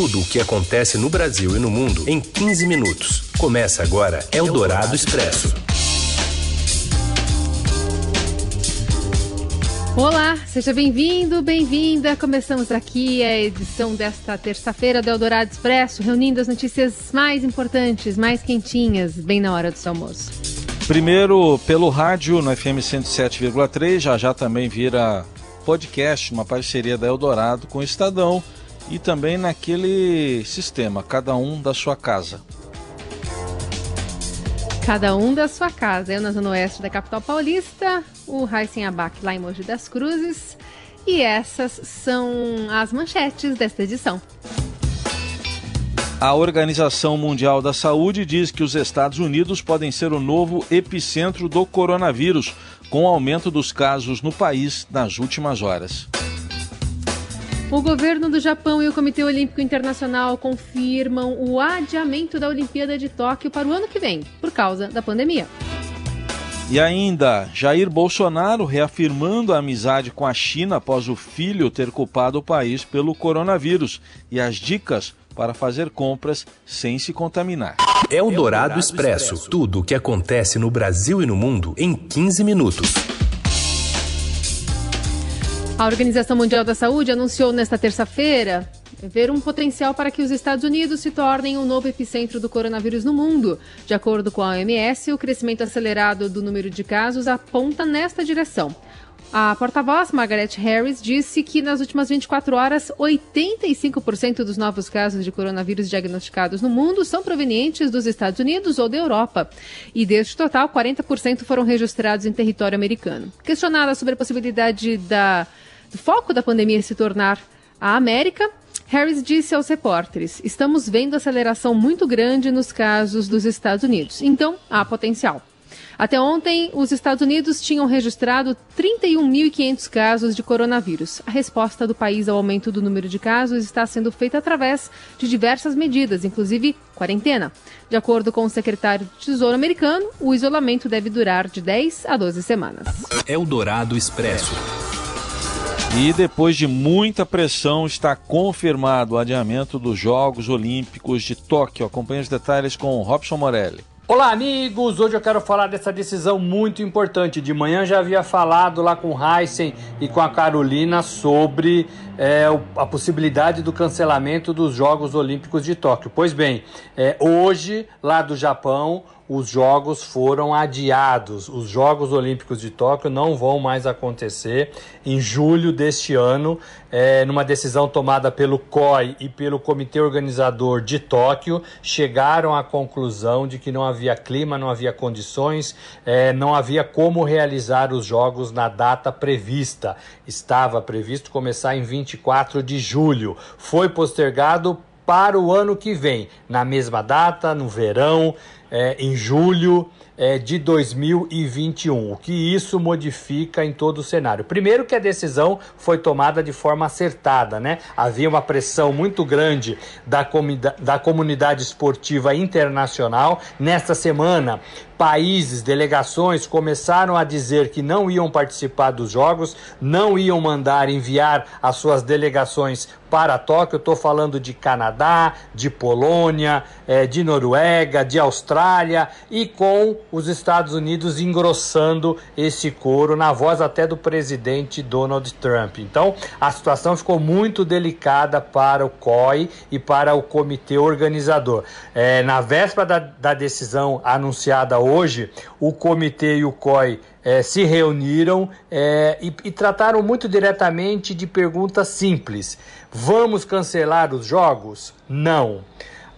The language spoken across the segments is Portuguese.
Tudo o que acontece no Brasil e no mundo em 15 minutos. Começa agora Eldorado Expresso. Olá, seja bem-vindo, bem-vinda. Começamos aqui a edição desta terça-feira do Eldorado Expresso, reunindo as notícias mais importantes, mais quentinhas, bem na hora do seu almoço. Primeiro pelo rádio no FM 107,3, já já também vira podcast, uma parceria da Eldorado com o Estadão e também naquele sistema, cada um da sua casa. Cada um da sua casa. Eu na Zona Oeste da capital paulista, o Raíssen Abac lá em Mogi das Cruzes. E essas são as manchetes desta edição. A Organização Mundial da Saúde diz que os Estados Unidos podem ser o novo epicentro do coronavírus, com o aumento dos casos no país nas últimas horas. O governo do Japão e o Comitê Olímpico Internacional confirmam o adiamento da Olimpíada de Tóquio para o ano que vem, por causa da pandemia. E ainda, Jair Bolsonaro reafirmando a amizade com a China após o filho ter culpado o país pelo coronavírus e as dicas para fazer compras sem se contaminar. É o Dourado Expresso. Tudo o que acontece no Brasil e no mundo em 15 minutos. A Organização Mundial da Saúde anunciou nesta terça-feira ver um potencial para que os Estados Unidos se tornem o um novo epicentro do coronavírus no mundo. De acordo com a OMS, o crescimento acelerado do número de casos aponta nesta direção. A porta-voz, Margaret Harris, disse que nas últimas 24 horas, 85% dos novos casos de coronavírus diagnosticados no mundo são provenientes dos Estados Unidos ou da Europa. E deste total, 40% foram registrados em território americano. Questionada sobre a possibilidade da do foco da pandemia se tornar a América, Harris disse aos repórteres: Estamos vendo aceleração muito grande nos casos dos Estados Unidos, então há potencial. Até ontem, os Estados Unidos tinham registrado 31.500 casos de coronavírus. A resposta do país ao aumento do número de casos está sendo feita através de diversas medidas, inclusive quarentena. De acordo com o secretário do Tesouro americano, o isolamento deve durar de 10 a 12 semanas. Eldorado Expresso. E depois de muita pressão, está confirmado o adiamento dos Jogos Olímpicos de Tóquio. Acompanhe os detalhes com Robson Morelli. Olá, amigos! Hoje eu quero falar dessa decisão muito importante. De manhã já havia falado lá com o Heisen e com a Carolina sobre é, a possibilidade do cancelamento dos Jogos Olímpicos de Tóquio. Pois bem, é, hoje, lá do Japão, os Jogos foram adiados. Os Jogos Olímpicos de Tóquio não vão mais acontecer em julho deste ano, é, numa decisão tomada pelo COI e pelo Comitê Organizador de Tóquio. Chegaram à conclusão de que não havia clima, não havia condições, é, não havia como realizar os Jogos na data prevista. Estava previsto começar em 24 de julho. Foi postergado para o ano que vem, na mesma data, no verão é, em julho é, de 2021. O que isso modifica em todo o cenário? Primeiro que a decisão foi tomada de forma acertada, né? Havia uma pressão muito grande da, da comunidade esportiva internacional. Nesta semana, países, delegações começaram a dizer que não iam participar dos jogos, não iam mandar enviar as suas delegações para Tóquio. Estou falando de Canadá, de Polônia, é, de Noruega, de Austrália e com os Estados Unidos engrossando esse coro na voz até do presidente Donald Trump. Então a situação ficou muito delicada para o COI e para o comitê organizador. É, na véspera da, da decisão anunciada hoje, hoje o comitê e o COI é, se reuniram é, e, e trataram muito diretamente de perguntas simples. Vamos cancelar os jogos? Não.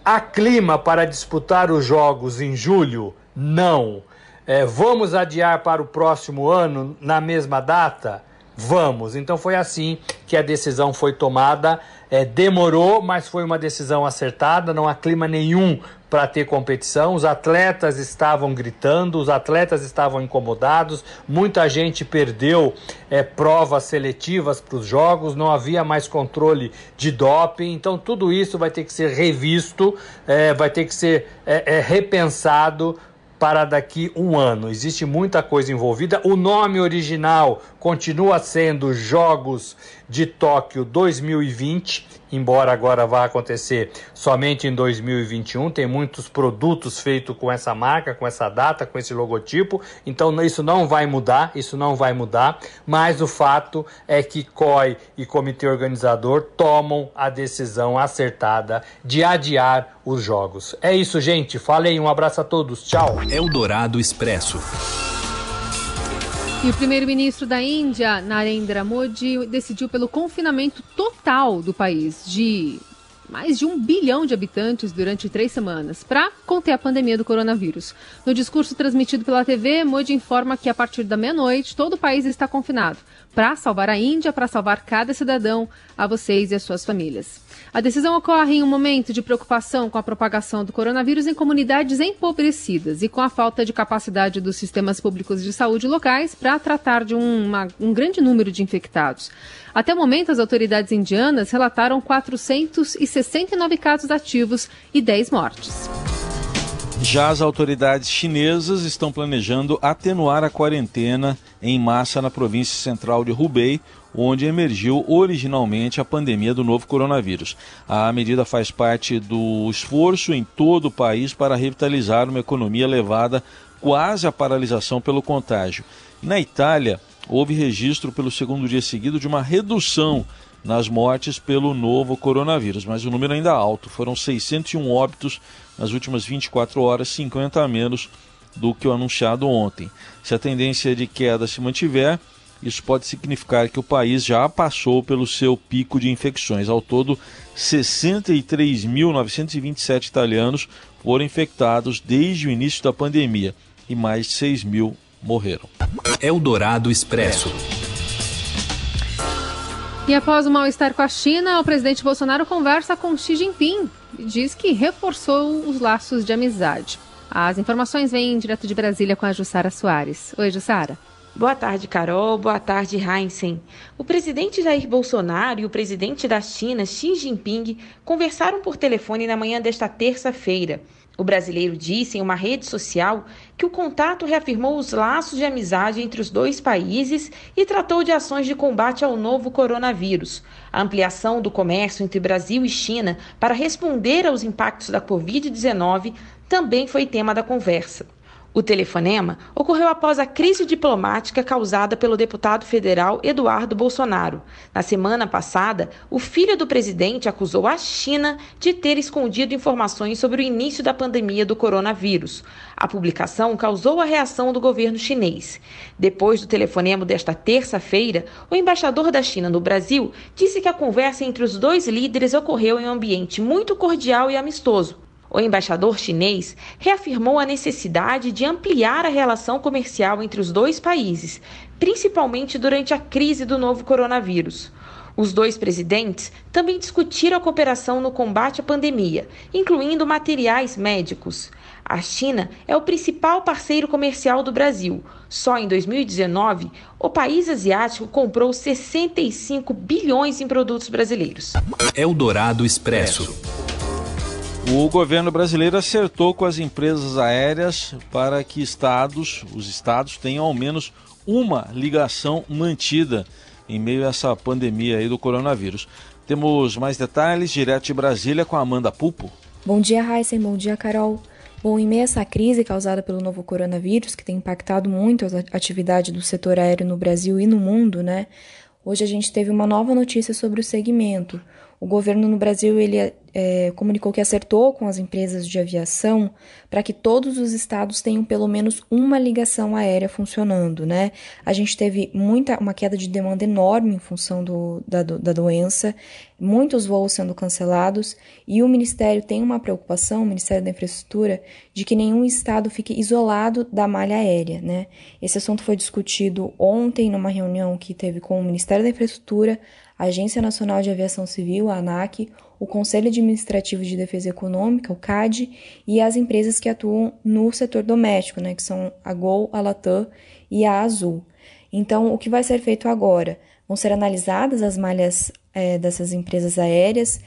Há clima para disputar os jogos em julho? Não. É, vamos adiar para o próximo ano na mesma data? Vamos. Então foi assim que a decisão foi tomada. É, demorou, mas foi uma decisão acertada. Não há clima nenhum para ter competição. Os atletas estavam gritando, os atletas estavam incomodados, muita gente perdeu é, provas seletivas para os jogos, não havia mais controle de doping. Então, tudo isso vai ter que ser revisto, é, vai ter que ser é, é repensado para daqui um ano. Existe muita coisa envolvida. O nome original continua sendo Jogos de Tóquio 2020, embora agora vá acontecer somente em 2021. Tem muitos produtos feitos com essa marca, com essa data, com esse logotipo. Então isso não vai mudar, isso não vai mudar. Mas o fato é que COI e comitê organizador tomam a decisão acertada de adiar os jogos. É isso, gente. Falei, um abraço a todos. Tchau. Eldorado Expresso. E o primeiro-ministro da Índia, Narendra Modi, decidiu pelo confinamento total do país de mais de um bilhão de habitantes durante três semanas para conter a pandemia do coronavírus. No discurso transmitido pela TV, Modi informa que a partir da meia-noite todo o país está confinado para salvar a Índia, para salvar cada cidadão, a vocês e as suas famílias. A decisão ocorre em um momento de preocupação com a propagação do coronavírus em comunidades empobrecidas e com a falta de capacidade dos sistemas públicos de saúde locais para tratar de uma, um grande número de infectados. Até o momento, as autoridades indianas relataram 469 casos ativos e 10 mortes. Já as autoridades chinesas estão planejando atenuar a quarentena em massa na província central de Hubei, onde emergiu originalmente a pandemia do novo coronavírus. A medida faz parte do esforço em todo o país para revitalizar uma economia levada quase à paralisação pelo contágio. Na Itália, houve registro pelo segundo dia seguido de uma redução nas mortes pelo novo coronavírus, mas o número ainda é alto. Foram 601 óbitos nas últimas 24 horas, 50 a menos do que o anunciado ontem. Se a tendência de queda se mantiver, isso pode significar que o país já passou pelo seu pico de infecções. Ao todo, 63.927 italianos foram infectados desde o início da pandemia e mais de 6 mil morreram. Eldorado Expresso. E após o mal-estar com a China, o presidente Bolsonaro conversa com Xi Jinping diz que reforçou os laços de amizade. As informações vêm direto de Brasília com a Jussara Soares. Oi, Jussara. Boa tarde, Carol. Boa tarde, Heinzen. O presidente Jair Bolsonaro e o presidente da China, Xi Jinping, conversaram por telefone na manhã desta terça-feira. O brasileiro disse em uma rede social que o contato reafirmou os laços de amizade entre os dois países e tratou de ações de combate ao novo coronavírus. A ampliação do comércio entre Brasil e China para responder aos impactos da Covid-19 também foi tema da conversa. O telefonema ocorreu após a crise diplomática causada pelo deputado federal Eduardo Bolsonaro. Na semana passada, o filho do presidente acusou a China de ter escondido informações sobre o início da pandemia do coronavírus. A publicação causou a reação do governo chinês. Depois do telefonema desta terça-feira, o embaixador da China no Brasil disse que a conversa entre os dois líderes ocorreu em um ambiente muito cordial e amistoso o embaixador chinês reafirmou a necessidade de ampliar a relação comercial entre os dois países, principalmente durante a crise do novo coronavírus. Os dois presidentes também discutiram a cooperação no combate à pandemia, incluindo materiais médicos. A China é o principal parceiro comercial do Brasil. Só em 2019, o país asiático comprou 65 bilhões em produtos brasileiros. Eldorado Expresso. O governo brasileiro acertou com as empresas aéreas para que estados, os estados tenham ao menos uma ligação mantida em meio a essa pandemia aí do coronavírus. Temos mais detalhes direto de Brasília com a Amanda Pupo. Bom dia, Heisen. Bom dia, Carol. Bom, em meio a essa crise causada pelo novo coronavírus, que tem impactado muito a atividade do setor aéreo no Brasil e no mundo, né? Hoje a gente teve uma nova notícia sobre o segmento. O governo no Brasil ele é, comunicou que acertou com as empresas de aviação para que todos os estados tenham pelo menos uma ligação aérea funcionando, né? A gente teve muita uma queda de demanda enorme em função do, da, da doença, muitos voos sendo cancelados e o Ministério tem uma preocupação, o Ministério da Infraestrutura, de que nenhum estado fique isolado da malha aérea, né? Esse assunto foi discutido ontem numa reunião que teve com o Ministério da Infraestrutura, a Agência Nacional de Aviação Civil, a ANAC, o Conselho Administrativo de Defesa Econômica, o CAD, e as empresas que atuam no setor doméstico, né, que são a Gol, a Latam e a Azul. Então, o que vai ser feito agora? Vão ser analisadas as malhas é, dessas empresas aéreas,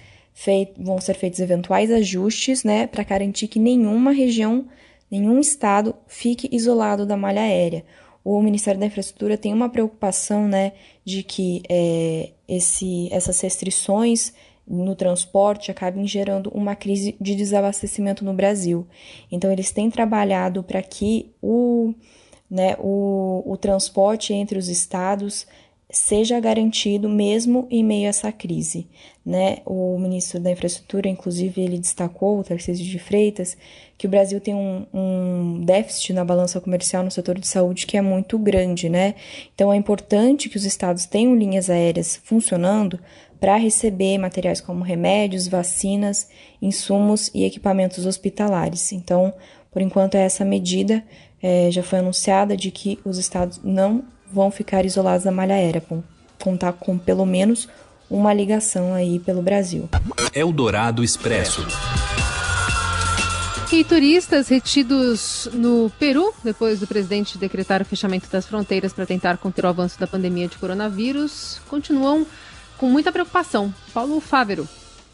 vão ser feitos eventuais ajustes né, para garantir que nenhuma região, nenhum estado fique isolado da malha aérea. O Ministério da Infraestrutura tem uma preocupação né, de que é, esse, essas restrições no transporte acabem gerando uma crise de desabastecimento no Brasil. Então, eles têm trabalhado para que o, né, o, o transporte entre os estados seja garantido mesmo em meio a essa crise. Né? O ministro da Infraestrutura, inclusive, ele destacou, o Tarcísio de Freitas, que o Brasil tem um, um, déficit na balança comercial no setor de saúde que é muito grande. Né? Então, é importante que os estados tenham linhas aéreas funcionando para receber materiais como remédios, vacinas, insumos e equipamentos hospitalares. Então, por enquanto, é essa medida é, já foi anunciada de que os estados não vão ficar isolados da malha aérea, vão contar com pelo menos uma ligação aí pelo Brasil. Eldorado Expresso. E turistas retidos no Peru, depois do presidente decretar o fechamento das fronteiras para tentar conter o avanço da pandemia de coronavírus, continuam com muita preocupação. Paulo Fávero.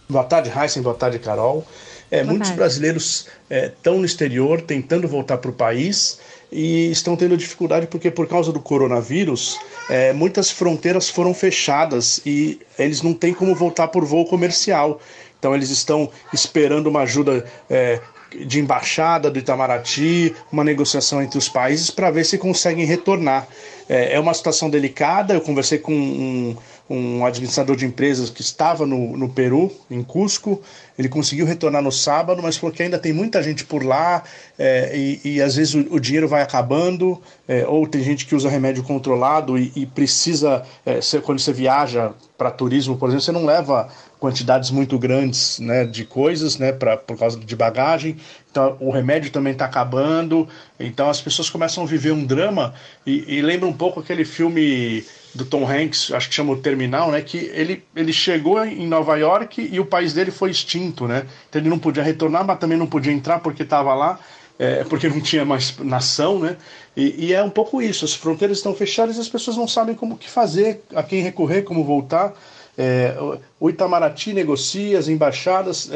Boa tarde, Heisen. Boa tarde, Carol. É, muitos tarde. brasileiros estão é, no exterior tentando voltar para o país e estão tendo dificuldade porque, por causa do coronavírus, é, muitas fronteiras foram fechadas e eles não têm como voltar por voo comercial. Então, eles estão esperando uma ajuda é, de embaixada do Itamaraty, uma negociação entre os países para ver se conseguem retornar. É, é, uma situação delicada. Eu conversei com um, um administrador de empresas que estava no, no Peru, em Cusco. Ele conseguiu retornar no sábado, mas falou que ainda tem muita gente por lá é, e, e, às vezes o, o dinheiro vai acabando, é, ou tem gente que usa remédio controlado e, e precisa, é, quando você viaja para turismo, por exemplo, você não leva quantidades muito grandes né, de coisas né, pra, por causa de bagagem. Então o remédio também está acabando. Então as pessoas começam a viver um drama e, e lembra um pouco aquele filme do Tom Hanks, acho que chama o Terminal, né? Que ele, ele chegou em Nova York e o país dele foi extinto, né? Então ele não podia retornar, mas também não podia entrar porque estava lá, é, porque não tinha mais nação, né? E, e, é um pouco isso. As fronteiras estão fechadas as pessoas não sabem como que fazer, a quem recorrer, como voltar. É, o Itamaraty negocia, as embaixadas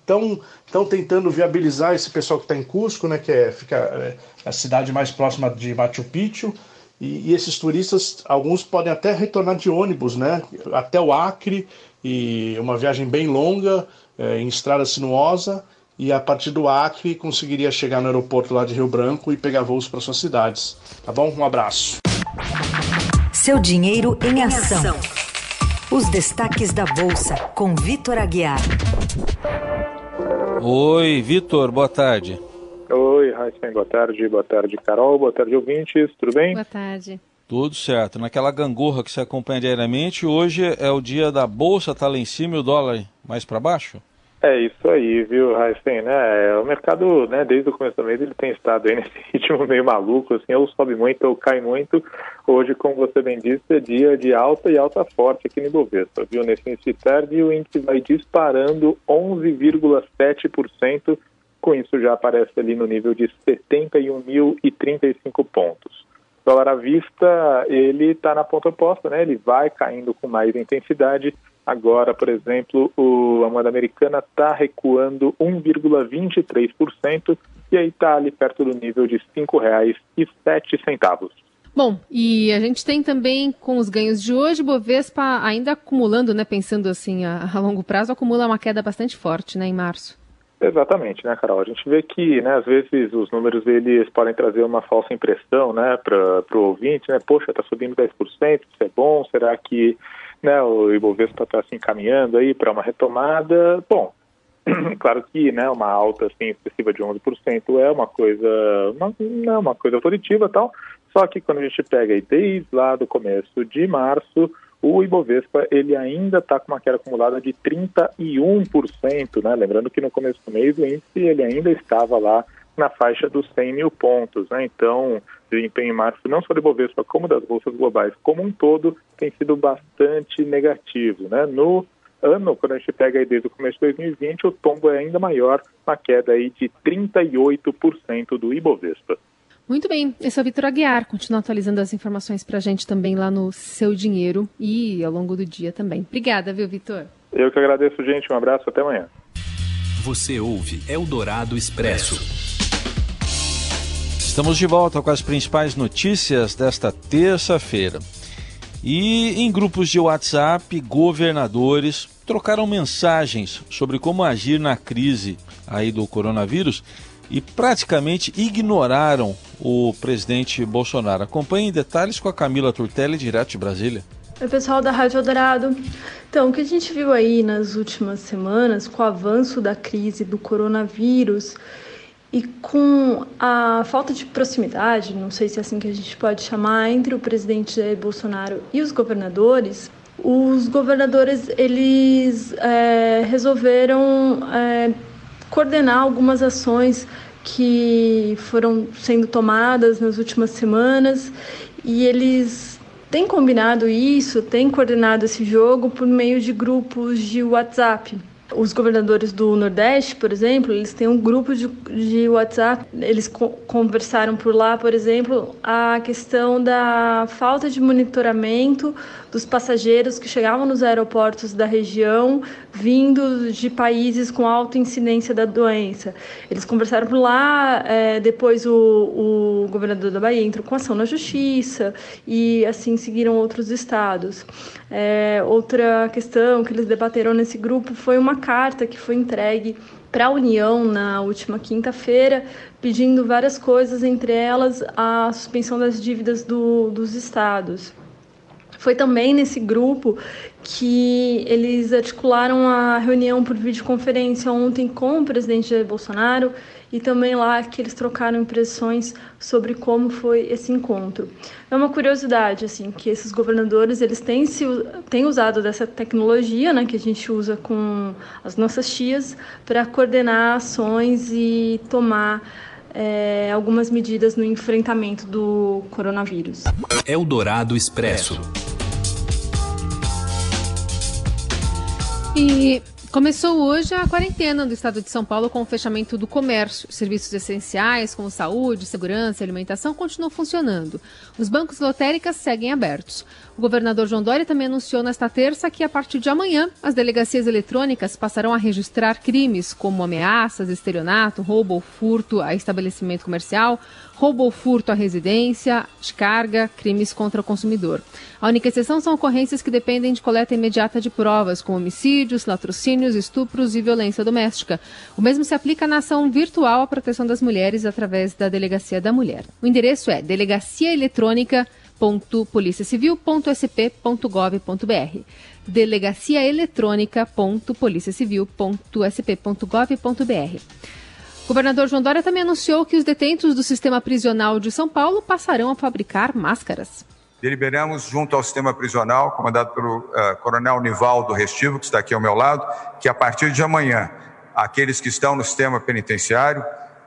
estão é, tentando viabilizar esse pessoal que está em Cusco, né? Que é, fica é, a cidade mais próxima de Machu Picchu. E, e, esses turistas, alguns podem até retornar de ônibus, né? Até o Acre, e uma viagem bem longa, é, em estrada sinuosa, e a partir do Acre conseguiria chegar no aeroporto lá de Rio Branco e pegar voos para suas cidades. Tá bom? Um abraço. Seu dinheiro em ação. Os destaques da Bolsa, com Vitor Aguiar. Oi, Vitor, boa tarde. Raíssen, boa tarde. Boa tarde, Carol. Boa tarde, ouvintes. Tudo bem? Boa tarde. Tudo certo. Naquela gangorra que você acompanha diariamente, hoje é o dia da bolsa, tá lá em cima e o dólar mais para baixo? É isso aí, viu, Raíssen, né? O mercado, né, desde o começo do mês, ele tem estado aí nesse ritmo meio maluco, assim, ou sobe muito ou cai muito. Hoje, como você bem disse, é dia de alta e alta forte aqui no Ibovespa, viu? Nesse início de tarde, o índice vai disparando 11,7% com isso já aparece ali no nível de 71.035 pontos. O dólar à vista, ele está na ponta oposta, né? Ele vai caindo com mais intensidade. Agora, por exemplo, o, a moeda americana está recuando 1,23% e aí está ali perto do nível de R$ 5,07. Bom, e a gente tem também com os ganhos de hoje, Bovespa ainda acumulando, né, pensando assim a, a longo prazo, acumula uma queda bastante forte, né, em março. Exatamente, né, Carol? A gente vê que, né, às vezes os números eles podem trazer uma falsa impressão, né, para o ouvinte, né? Poxa, está subindo 10%, isso é bom? Será que, né, o Ibovespa está se encaminhando aí para uma retomada? Bom, claro que, né, uma alta assim excessiva de 11% é uma coisa, não, não é uma coisa positiva, tal. Só que quando a gente pega aí desde lá do começo de março o Ibovespa ele ainda está com uma queda acumulada de 31%, né? Lembrando que no começo do mês o índice ele ainda estava lá na faixa dos 100 mil pontos, né? Então, desempenho em março, não só do Ibovespa, como das bolsas globais como um todo, tem sido bastante negativo, né? No ano, quando a gente pega aí desde o começo de 2020, o tombo é ainda maior, uma queda aí de 38% do Ibovespa. Muito bem, esse é o Vitor Aguiar. Continua atualizando as informações para a gente também lá no Seu Dinheiro e ao longo do dia também. Obrigada, viu, Vitor? Eu que agradeço, gente. Um abraço, até amanhã. Você ouve Eldorado Expresso. Estamos de volta com as principais notícias desta terça-feira. E em grupos de WhatsApp, governadores trocaram mensagens sobre como agir na crise aí do coronavírus e praticamente ignoraram o presidente Bolsonaro. Acompanhe em detalhes com a Camila Turtelli, direto de Brasília. Oi, pessoal da Rádio Eldorado. Então, o que a gente viu aí nas últimas semanas, com o avanço da crise do coronavírus e com a falta de proximidade, não sei se é assim que a gente pode chamar, entre o presidente Jair Bolsonaro e os governadores, os governadores eles é, resolveram é, coordenar algumas ações que foram sendo tomadas nas últimas semanas e eles têm combinado isso, têm coordenado esse jogo por meio de grupos de WhatsApp. Os governadores do Nordeste, por exemplo, eles têm um grupo de, de WhatsApp. Eles co conversaram por lá, por exemplo, a questão da falta de monitoramento dos passageiros que chegavam nos aeroportos da região vindo de países com alta incidência da doença. Eles conversaram por lá, é, depois o, o governador da Bahia entrou com ação na justiça e assim seguiram outros estados. É, outra questão que eles debateram nesse grupo foi uma carta que foi entregue para a União na última quinta-feira, pedindo várias coisas, entre elas a suspensão das dívidas do, dos estados. Foi também nesse grupo que eles articularam a reunião por videoconferência ontem com o presidente Jair Bolsonaro e também lá que eles trocaram impressões sobre como foi esse encontro. É uma curiosidade assim que esses governadores eles têm se têm usado dessa tecnologia, né, que a gente usa com as nossas tias para coordenar ações e tomar é, algumas medidas no enfrentamento do coronavírus. Eldorado Expresso. E Começou hoje a quarentena do estado de São Paulo com o fechamento do comércio. Serviços essenciais como saúde, segurança e alimentação continuam funcionando. Os bancos lotéricas seguem abertos. O governador João Dória também anunciou nesta terça que, a partir de amanhã, as delegacias eletrônicas passarão a registrar crimes como ameaças, estelionato, roubo ou furto a estabelecimento comercial, roubo ou furto à residência, descarga, crimes contra o consumidor. A única exceção são ocorrências que dependem de coleta imediata de provas, como homicídios, latrocínios, estupros e violência doméstica. O mesmo se aplica na ação virtual à proteção das mulheres através da Delegacia da Mulher. O endereço é delegacia eletrônica delegaciaeletrônica.policiacivil.sp.gov.br Governador João Dória também anunciou que os detentos do sistema prisional de São Paulo passarão a fabricar máscaras. Deliberamos junto ao sistema prisional, comandado pelo uh, Coronel Nivaldo Restivo, que está aqui ao meu lado, que a partir de amanhã, aqueles que estão no sistema penitenciário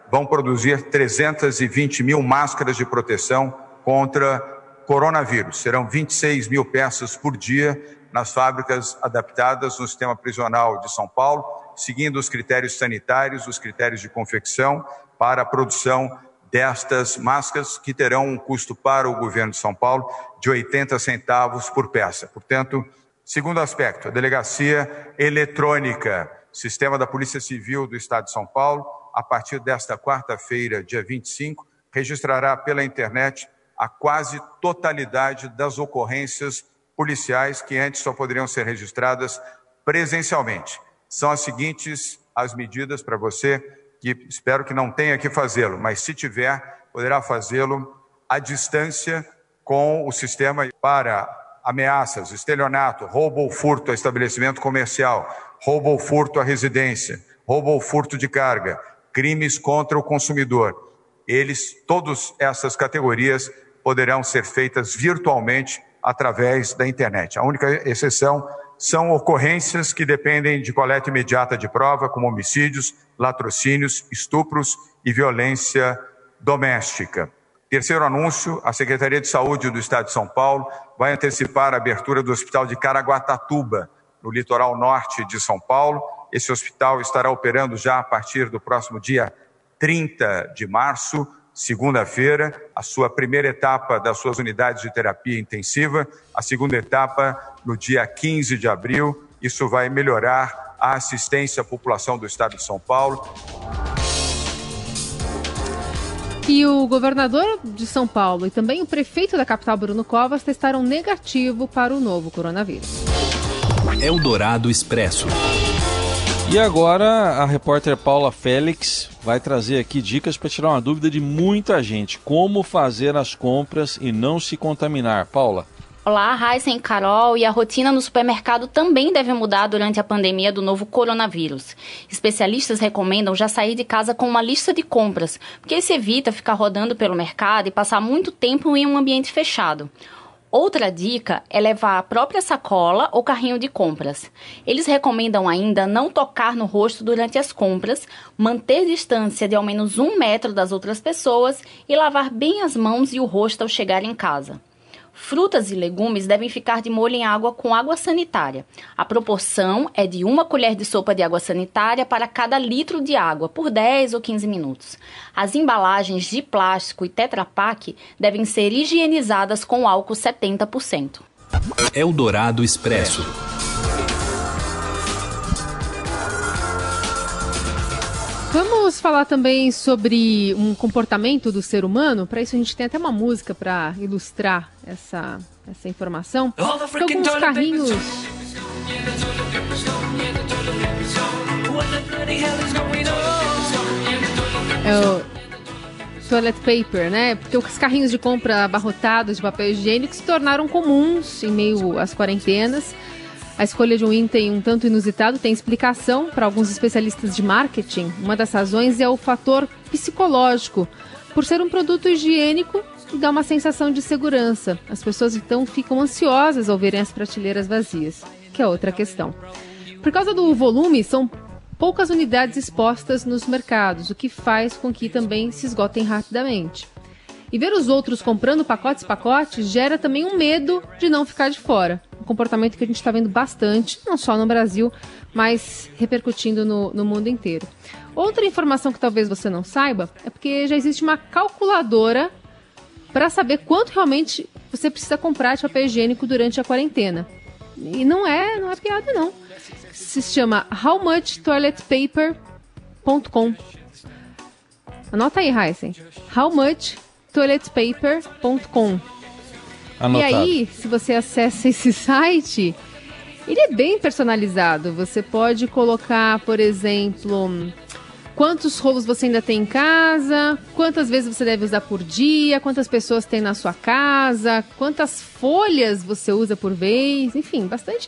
vão produzir 320 mil máscaras de proteção contra coronavírus. Serão 26 mil peças por dia nas fábricas adaptadas no sistema prisional de São Paulo, seguindo os critérios sanitários, os critérios de confecção para a produção destas máscaras, que terão um custo para o governo de São Paulo de 80 centavos por peça. Portanto, segundo aspecto, a delegacia eletrônica, sistema da Polícia Civil do Estado de São Paulo, a partir desta quarta-feira, dia 25, registrará pela internet a quase totalidade das ocorrências policiais que antes só poderiam ser registradas presencialmente. São as seguintes as medidas para você, que espero que não tenha que fazê-lo, mas se tiver, poderá fazê-lo à distância com o sistema para ameaças, estelionato, roubo ou furto a estabelecimento comercial, roubo ou furto à residência, roubo ou furto de carga, crimes contra o consumidor. Eles, todas essas categorias, poderão ser feitas virtualmente através da internet. A única exceção são ocorrências que dependem de coleta imediata de prova, como homicídios, latrocínios, estupros e violência doméstica. Terceiro anúncio: a Secretaria de Saúde do Estado de São Paulo vai antecipar a abertura do Hospital de Caraguatatuba, no litoral norte de São Paulo. Esse hospital estará operando já a partir do próximo dia 30 de março segunda-feira, a sua primeira etapa das suas unidades de terapia intensiva, a segunda etapa no dia 15 de abril. Isso vai melhorar a assistência à população do estado de São Paulo. E o governador de São Paulo e também o prefeito da capital, Bruno Covas, testaram negativo para o novo coronavírus. Eldorado Expresso. E agora a repórter Paula Félix vai trazer aqui dicas para tirar uma dúvida de muita gente: como fazer as compras e não se contaminar. Paula. Olá, Raíssa e Carol. E a rotina no supermercado também deve mudar durante a pandemia do novo coronavírus. Especialistas recomendam já sair de casa com uma lista de compras, porque isso evita ficar rodando pelo mercado e passar muito tempo em um ambiente fechado. Outra dica é levar a própria sacola ou carrinho de compras. Eles recomendam ainda não tocar no rosto durante as compras, manter distância de ao menos um metro das outras pessoas e lavar bem as mãos e o rosto ao chegar em casa. Frutas e legumes devem ficar de molho em água com água sanitária. A proporção é de uma colher de sopa de água sanitária para cada litro de água, por 10 ou 15 minutos. As embalagens de plástico e Tetra Pak devem ser higienizadas com álcool 70%. Eldorado Expresso. Vamos falar também sobre um comportamento do ser humano. Para isso a gente tem até uma música para ilustrar essa, essa informação. alguns carrinhos. É o toilet paper, né? Porque os carrinhos de compra abarrotados de papel higiênico se tornaram comuns em meio às quarentenas. A escolha de um item um tanto inusitado tem explicação para alguns especialistas de marketing. Uma das razões é o fator psicológico. Por ser um produto higiênico, dá uma sensação de segurança. As pessoas então ficam ansiosas ao verem as prateleiras vazias, que é outra questão. Por causa do volume, são poucas unidades expostas nos mercados, o que faz com que também se esgotem rapidamente. E ver os outros comprando pacotes pacotes gera também um medo de não ficar de fora. Comportamento que a gente está vendo bastante, não só no Brasil, mas repercutindo no, no mundo inteiro. Outra informação que talvez você não saiba é porque já existe uma calculadora para saber quanto realmente você precisa comprar de papel higiênico durante a quarentena. E não é, não é piada não. Se chama howmuchtoiletpaper.com. Anota aí, Heisen. How toiletpaper.com. E aí, se você acessa esse site, ele é bem personalizado. Você pode colocar, por exemplo, quantos rolos você ainda tem em casa, quantas vezes você deve usar por dia, quantas pessoas tem na sua casa, quantas folhas você usa por vez, enfim, bastante.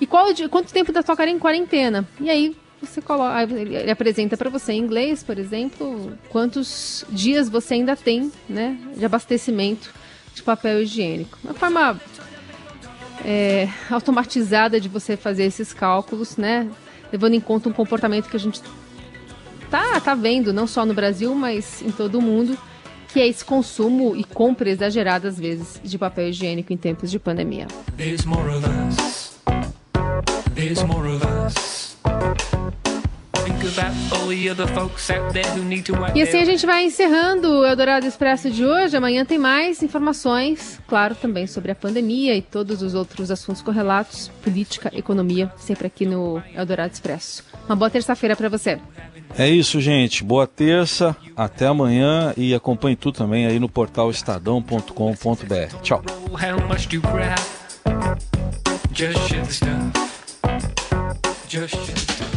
E qual, quanto tempo da sua quarentena? E aí você coloca, ele apresenta para você em inglês, por exemplo, quantos dias você ainda tem, né, de abastecimento de papel higiênico. Uma forma é, automatizada de você fazer esses cálculos, né, levando em conta um comportamento que a gente tá, tá vendo, não só no Brasil, mas em todo o mundo, que é esse consumo e compra exagerada às vezes de papel higiênico em tempos de pandemia. There's more. There's more. E assim a gente vai encerrando o Eldorado Expresso de hoje. Amanhã tem mais informações, claro, também sobre a pandemia e todos os outros assuntos correlatos, política, economia, sempre aqui no Eldorado Expresso. Uma boa terça-feira para você. É isso, gente. Boa terça, até amanhã e acompanhe tudo também aí no portal estadão.com.br. Tchau.